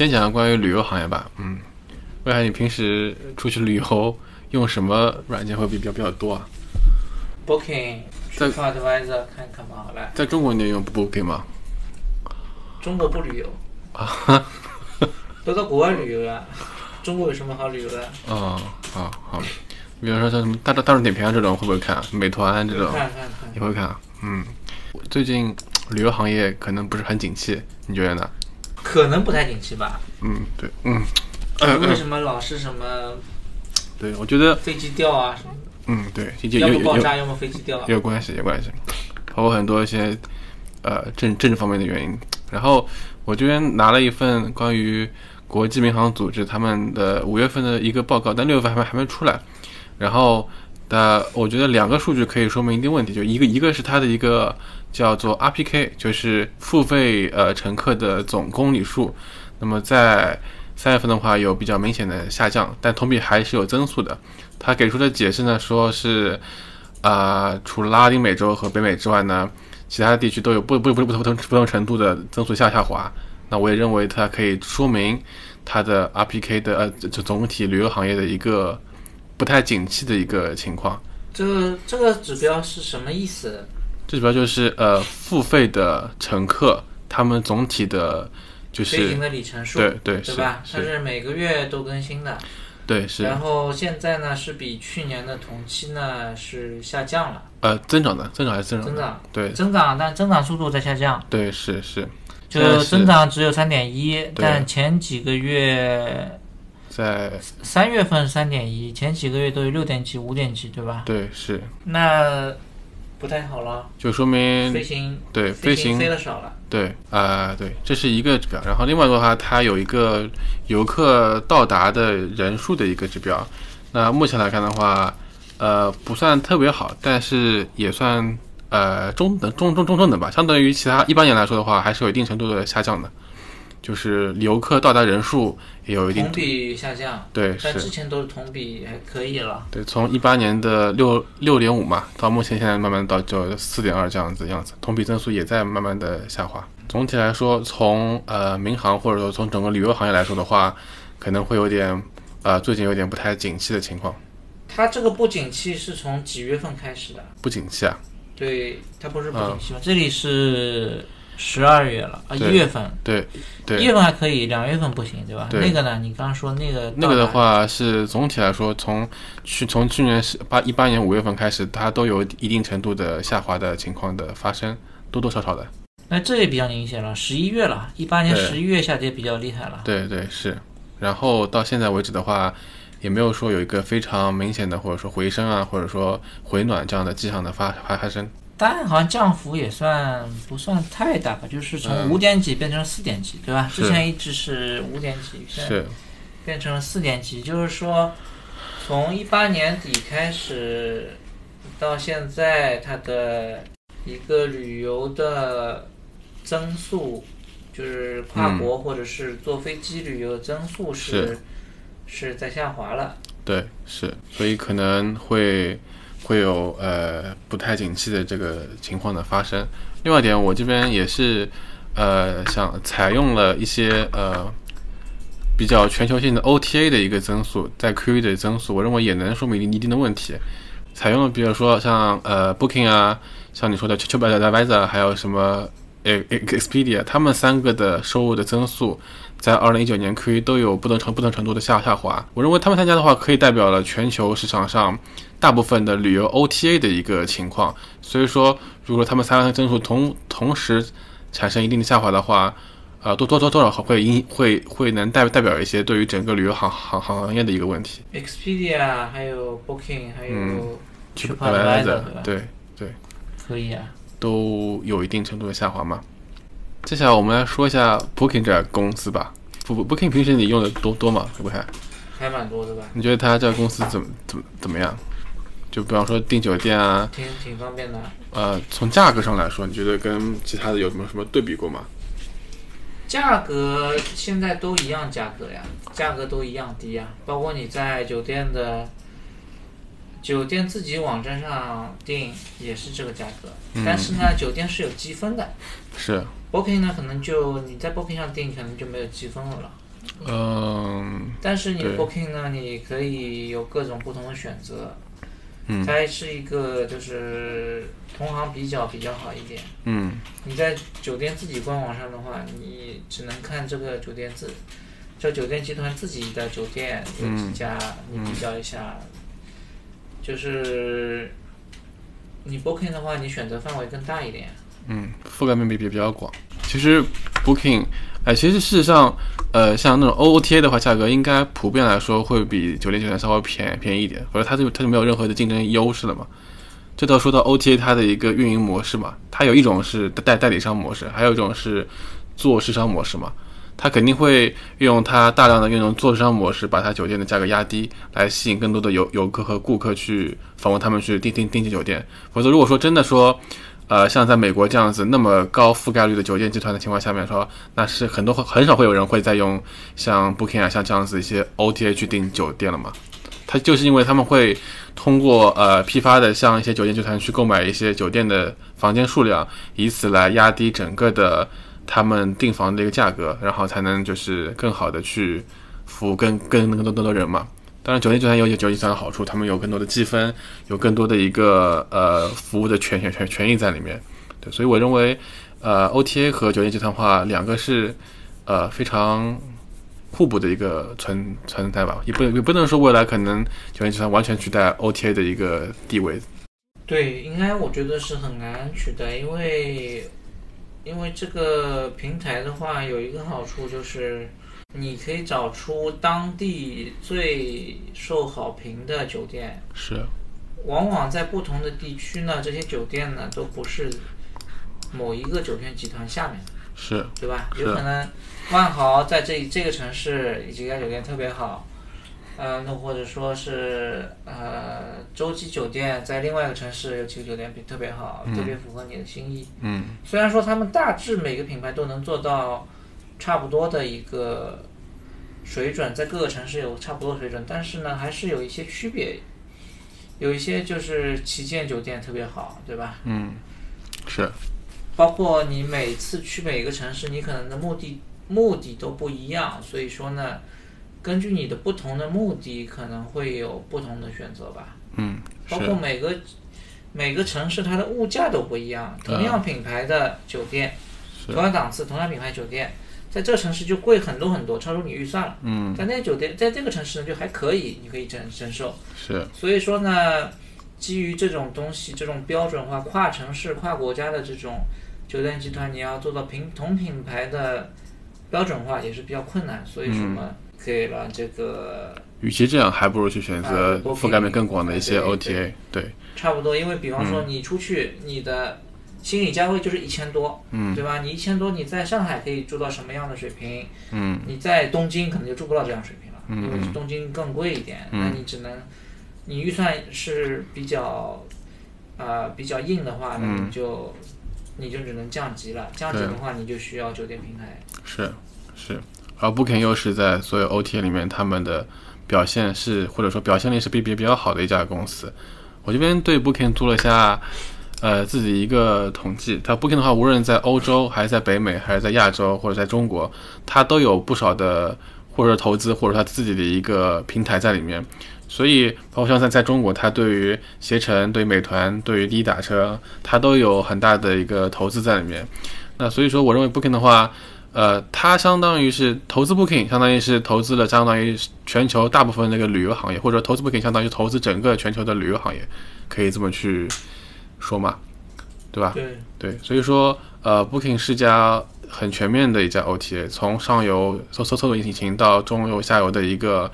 先讲关于旅游行业吧，嗯，问下你平时出去旅游用什么软件会比较比较多啊？Booking、在 TripAdvisor 看看吧，好了，在中国你也用 Booking 吗？中国不旅游，啊，都到国外旅游了，中国有什么好旅游的？哦，好好，比如说像什么大众大众点评啊这种会不会看？美团这种看看看，也会看，嗯，最近旅游行业可能不是很景气，你觉得呢？可能不太景气吧？嗯，对，嗯，为什么老是什么对，我觉得，飞机掉啊？什么的嗯，对，有要么爆炸，要么飞机掉啊？有关系，有关系，包括很多一些呃政政治方面的原因。然后我这边拿了一份关于国际民航组织他们的五月份的一个报告，但六月份还没还没出来。然后的，我觉得两个数据可以说明一定问题，就一个一个是它的一个叫做 RPK，就是付费呃乘客的总公里数。那么在三月份的话有比较明显的下降，但同比还是有增速的。他给出的解释呢，说是啊、除了拉丁美洲和北美之外呢，其他地区都有不不不不同不同程度的增速下下滑。那我也认为它可以说明它的 RPK 的呃就总体旅游行业的一个不太景气的一个情况。这个这个指标是什么意思？这主要就是呃付费的乘客他们总体的就是飞行的里程数，对对对吧？它是是每个月都更新的。对是然后现在呢是比去年的同期呢是下降了，呃增长的增长还是增长增长对增长，但增长速度在下降，对是是就增长只有三点一，但前几个月在三月份三点一，前几个月都有六点几、五点几，对吧？对是那不太好了，就说明飞行对飞行飞的少了，对啊、对，这是一个指标。然后另外的话，它有一个游客到达的人数的一个指标。那目前来看的话，呃，不算特别好，但是也算呃中等、中中中中等吧。相对于其他一般年来说的话，还是有一定程度的下降的。就是游客到达人数也有一定同比下降，对但之，前都是同比还可以了。对，从一八年的六六点五嘛，到目前现在慢慢到就四点二这样子样子，同比增速也在慢慢的下滑。总体来说，从呃民航或者说从整个旅游行业来说的话，可能会有点呃最近有点不太景气的情况，它这个不景气是从几月份开始的？不景气啊，对，它不是不景气吗？这里是十二月了啊，一月份，对对一。月份还可以，两月份不行，对吧？对那个呢？你刚刚说那个那个的，话是总体来说，从去从去年是八一八年五月份开始，它都有一定程度的下滑的情况的发生，多多少少的。那这也比较明显了，十一月了，一八年十一月下跌比较厉害了。对对是，然后到现在为止的话，也没有说有一个非常明显的或者说回升啊，或者说回暖这样的迹象的发发发生。但好像降幅也算不算太大吧，就是从嗯。五点几变成四点几，对吧？之前一直是五点几，现在是。变成了四点几，就是说从一八年底开始到现在，它的一个旅游的增速，就是跨国或者是坐飞机旅游的增速是是。是在下滑了。对是，所以可能会会有呃不太景气的这个情况的发生。另外一点，我这边也是呃想采用了一些呃比较全球性的 OTA 的一个增速，在 Q 1的增速，我认为也能说明一定的问题。采用了比如说像呃 Booking 啊，像你说的 TripAdvisor，还有什么 Expedia，他们三个的收入的增速，在二零一九年 Q 1都有不同程不同程度的下下滑。我认为他们三家的话，可以代表了全球市场上大部分的旅游 OTA 的一个情况。所以说，如果他们三个增速同同时产生一定的下滑的话，呃，多多多多少会影会会能代代表一些对于整个旅游行行行业的一个问题。Expedia 还有 Booking 还有嗯 TripAdvisor 对？对对，可以啊。都有一定程度的下滑嘛。接下来我们来说一下 Booking 这家公司吧。Book Booking 平时你用的多多吗？会不会？还蛮多的吧，你觉得它这个公司怎么怎么怎么样？就比方说订酒店啊，挺挺方便的。呃，从价格上来说，你觉得跟其他的有什么什么对比过吗？价格现在都一样价格呀，价格都一样低呀，包括你在酒店的酒店自己网站上订也是这个价格，但是呢，酒店是有积分的是，，Booking 呢可能就你在 Booking 上订可能就没有积分了了，嗯但是你 Booking 呢，你可以有各种不同的选择，嗯它是一个就是同行比较比较好一点。嗯你在酒店自己官网上的话，你只能看这个酒店自，这酒店集团自己的酒店有几家，你比较一下。就是你 Booking 的话，你选择范围更大一点。嗯，覆盖面比比比较广。其实 Booking，哎，其实事实上，呃，像那种 OOTA 的话，价格应该普遍来说会比酒店酒店稍微便便宜一点，否则它就它就没有任何的竞争优势了嘛。这倒说到 OTA 它的一个运营模式嘛，它有一种是代代理商模式，还有一种是做市商模式嘛。它肯定会用它大量的那种做市商模式，把它酒店的价格压低，来吸引更多的游游客和顾客去访问他们去订订订酒店。否则，如果说真的说，呃，像在美国这样子那么高覆盖率的酒店集团的情况下面说，那是很多很少会有人会再用像 Booking 啊像这样子一些 OTA 去订酒店了嘛。它就是因为他们会通过呃批发的像一些酒店集团去购买一些酒店的房间数量，以此来压低整个的他们订房的一个价格，然后才能就是更好的去服务更更更多更多人嘛。当然，酒店集团有酒店集团的好处，他们有更多的积分，有更多的一个呃服务的权权权权益在里面。对，所以我认为，呃，OTA 和酒店集团化两个是呃非常互补的一个存存在吧，也不也不能说未来可能酒店集团完全取代 OTA 的一个地位。对，应该我觉得是很难取代，因为因为这个平台的话有一个好处就是，你可以找出当地最受好评的酒店，是，往往在不同的地区呢，这些酒店呢都不是某一个酒店集团下面的，是，对吧？有可能万豪在这这个城市有几家酒店特别好，呃，那或者说是呃洲际酒店在另外一个城市有几个酒店比特别好，特别符合你的心意。嗯。虽然说他们大致每个品牌都能做到差不多的一个水准，在各个城市有差不多水准，但是呢，还是有一些区别。有一些就是旗舰酒店特别好，对吧？嗯，是，包括你每次去每个城市，你可能的目的目的都不一样，所以说呢，根据你的不同的目的，可能会有不同的选择吧。嗯包括，每个每个城市它的物价都不一样，同样品牌的酒店，同样档次、同样品牌酒店，在这个城市就贵很多很多，超出你预算了。嗯在那个酒店，在这个城市呢就还可以，你可以承承受。是，所以说呢，基于这种东西，这种标准化、跨城市、跨国家的这种酒店集团，你要做到平同品牌的标准化也是比较困难。所以说嘛，可以让这个与其这样，还不如去选择覆盖面更广的一些 OTA。对，差不多，因为比方说你出去，你的心理价位就是一千多，嗯对吧？你一千多，你在上海可以住到什么样的水平？嗯你在东京可能就住不到这样水平了，嗯因为东京更贵一点，嗯那你只能，你预算是比较，呃，比较硬的话，那嗯你就，你就只能降级了。降级的话，你就需要酒店平台。是是，而 Booking 又是在所有 OTA 里面，他们的表现是或者说表现力是比比比较好的一家公司。我这边对 Booking 做了一下呃自己一个统计，它 Booking 的话，无论在欧洲还是在北美，还是在亚洲或者在中国，它都有不少的或者投资或者它自己的一个平台在里面。所以，包括像在在中国，它对于携程、对于美团、对于滴滴打车，它都有很大的一个投资在里面。那所以说，我认为 Booking 的话，呃，它相当于是投资 Booking，相当于是投资了相当于全球大部分那个旅游行业，或者投资 Booking 相当于投资整个全球的旅游行业，可以这么去说嘛，对吧？对，对，所以说，呃，Booking 是家很全面的一家 OTA，从上游搜搜搜索引擎到中游、下游的一个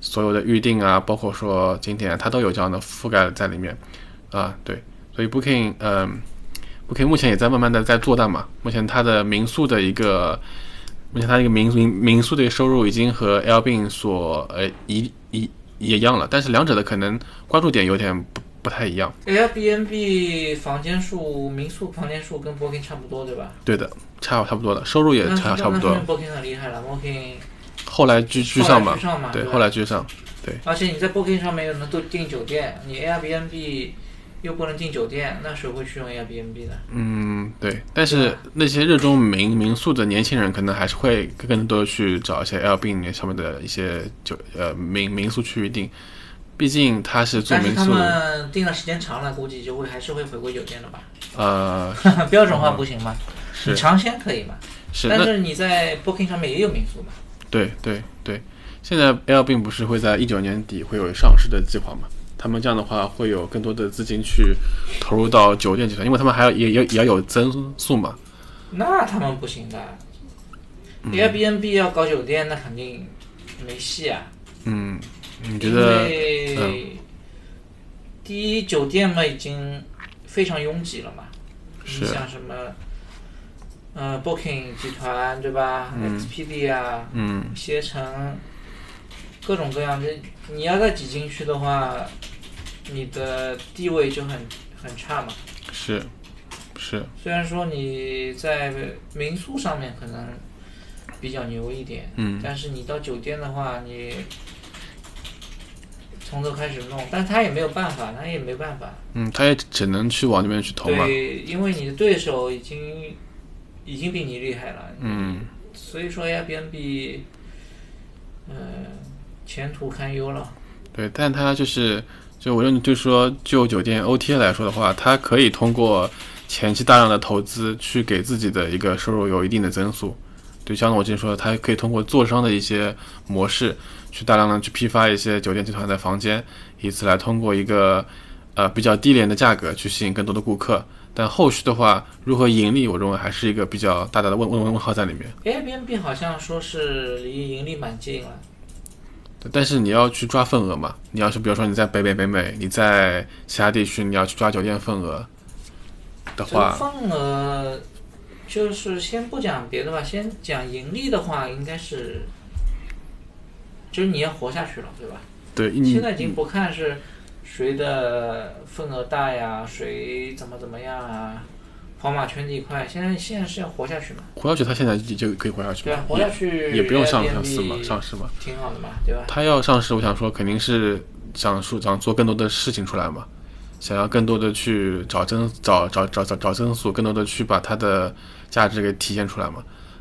所有的预定啊，包括说景点，它都有这样的覆盖在里面啊。对，所以 Booking，嗯、b o o k i n g 目前也在慢慢的在做大嘛。目前它的民宿的一个，目前它一个民民民宿的收入已经和 Airbnb 所呃一一一样了，但是两者的可能关注点有点不不太一样。Airbnb 房间数、民宿房间数跟 Booking 差不多，对吧？对的，差差不多的，收入也差差不多 Booking 很厉害了，Booking 后来居居上嘛居，上嘛，对，后来居上。对而且你在 Booking 上面又能都订酒店，你 Airbnb 又不能订酒店，那谁会去用 Airbnb 呢？嗯，对，但是那些热衷民民宿的年轻人，可能还是会更多去找一些 Airbnb 上面的一些酒呃民民宿去预定，毕竟他是做但是他民宿，们订了时间长了，估计就会还是会回归酒店的吧？呃，标准化不行嘛，你是尝鲜可以嘛？是但是你在 Booking 上面也有民宿嘛？对对对，现在 Airbnb 不是会在一九年底会有上市的计划嘛？他们这样的话会有更多的资金去投入到酒店集团，因为他们还要也也也要有增速嘛。那他们不行的。Airbnb 要搞酒店，那肯定没戏啊。嗯，你觉因得？嗯为第一，酒店嘛已经非常拥挤了嘛。你像什么，呃，Booking 集团对吧、嗯 p d 啊，嗯携程，各种各样的，你要再挤进去的话，你的地位就很很差嘛。是是，虽然说你在民宿上面可能比较牛一点，嗯但是你到酒店的话，你从头开始弄，但他也没有办法，他也没办法。嗯，他也只能去往那边去投嘛。对，因为你的对手已经已经比你厉害了，嗯，所以说 Airbnb，呃，前途堪忧了。对，但他就是，就我认为，就是说，就酒店 OTA 来说的话，他可以通过前期大量的投资去给自己的一个收入有一定的增速。对，像我之前说的，它可以通过做商的一些模式，去大量的去批发一些酒店集团的房间，以此来通过一个呃比较低廉的价格去吸引更多的顾客。但后续的话，如何盈利，我认为还是一个比较大大的问问问问号在里面。Airbnb 好像说是离盈利蛮近了，但是你要去抓份额嘛，你要是比如说你在北美、北美，你在其他地区你要去抓酒店份额的话，份额就是先不讲别的吧，先讲盈利的话，应该是就是你要活下去了，对吧？对，你现在已经不看是谁的份额大呀，谁怎么怎么样啊，跑马圈这一块，现在现在是要活下去嘛，活下去，他现在就就可以活下去对啊，，活下去也也不用上上市嘛，上市嘛。挺好的嘛，对吧？他要上市，我想说肯定是想说想做更多的事情出来嘛，想要更多的去找增找找找找找增速，更多的去把它的价值给体现出来嘛。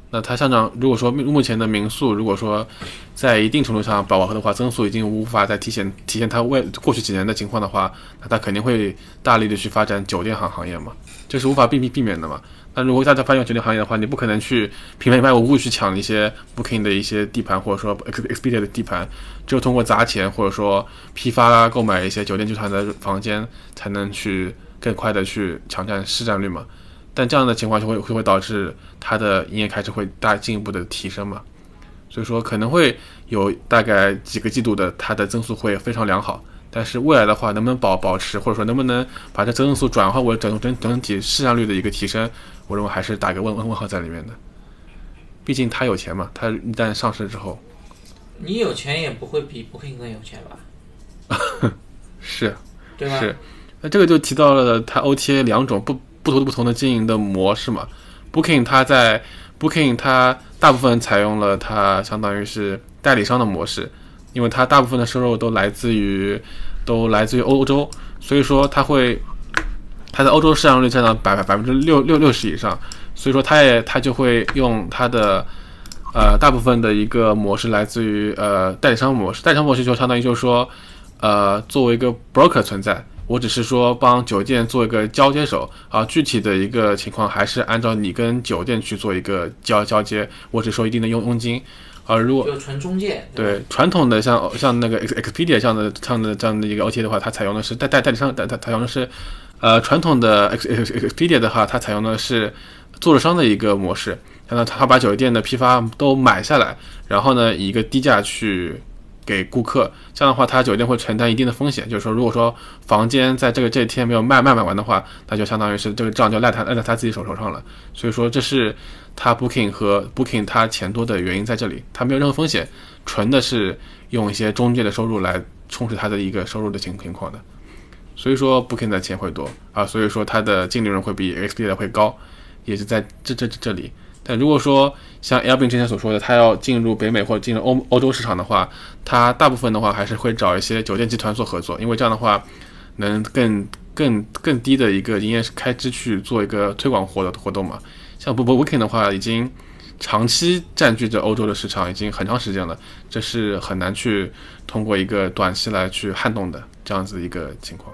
那它上涨，如果说目目前的民宿，如果说在一定程度上饱和的话，增速已经无法再体现体现它未过去几年的情况的话，那它肯定会大力的去发展酒店行行业嘛，这是无法避避避免的嘛。那如果大家发现酒店行业的话，你不可能去平白无故去抢一些 Booking 的一些地盘，或者说 Ex- Expedia 的地盘，只有通过砸钱或者说批发、购买一些酒店集团的房间，才能去更快的去抢占市占率嘛。但这样的情况就会就会导致它的营业开支会大进一步的提升嘛。所以说可能会有大概几个季度的它的增速会非常良好，但是未来的话能不能保保持，或者说能不能把这增速转化为整整整体市占率的一个提升，我认为还是打个问问问号在里面的。毕竟他有钱嘛，他一旦上市之后，你有钱也不会比 Booking 更有钱吧？是对吧？是，那这个就提到了它 OTA 两种不不同的不同的经营的模式嘛。Booking 它在 Booking 它大部分采用了它相当于是代理商的模式，因为它大部分的收入都来自于都来自于欧洲，所以说它会它在欧洲市场率占到百百分之六六六十以上，所以说它也它就会用它的呃大部分的一个模式来自于呃代理商模式，代理商模式就相当于就是说呃作为一个 broker 存在。我只是说帮酒店做一个交接手啊，具体的一个情况还是按照你跟酒店去做一个交交接，我只收一定的佣佣金。而如果就纯中介。吧对传统的像像那个 Ex- Expedia 这样的这样的这样的一个 OTA 的话，它采用的是代代代理商，代它采用的是呃传统的 Ex Ex Expedia 的话，它采用的是做了商的一个模式。那他把酒店的批发都买下来，然后呢以一个低价去给顾客，这样的话他酒店会承担一定的风险，就是说如果说房间在这个这一天没有卖卖卖完的话，那就相当于是这个账就赖他赖在他自己手头上了。所以说这是他 booking 和 booking 他钱多的原因在这里，他没有任何风险，纯的是用一些中介的收入来充实他的一个收入的情情况的。所以说 booking 的钱会多啊，所以说它的净利润会比 Expedia 会高，也是在这这这里。但如果说像 Airbnb 之前所说的，他要进入北美或者进入欧欧洲市场的话，他大部分的话还是会找一些酒店集团做合作，因为这样的话能更更更低的一个营业开支去做一个推广活的活动嘛。像 Booking 的话，已经长期占据着欧洲的市场，已经很长时间了，这是很难去通过一个短期来去撼动的这样子一个情况。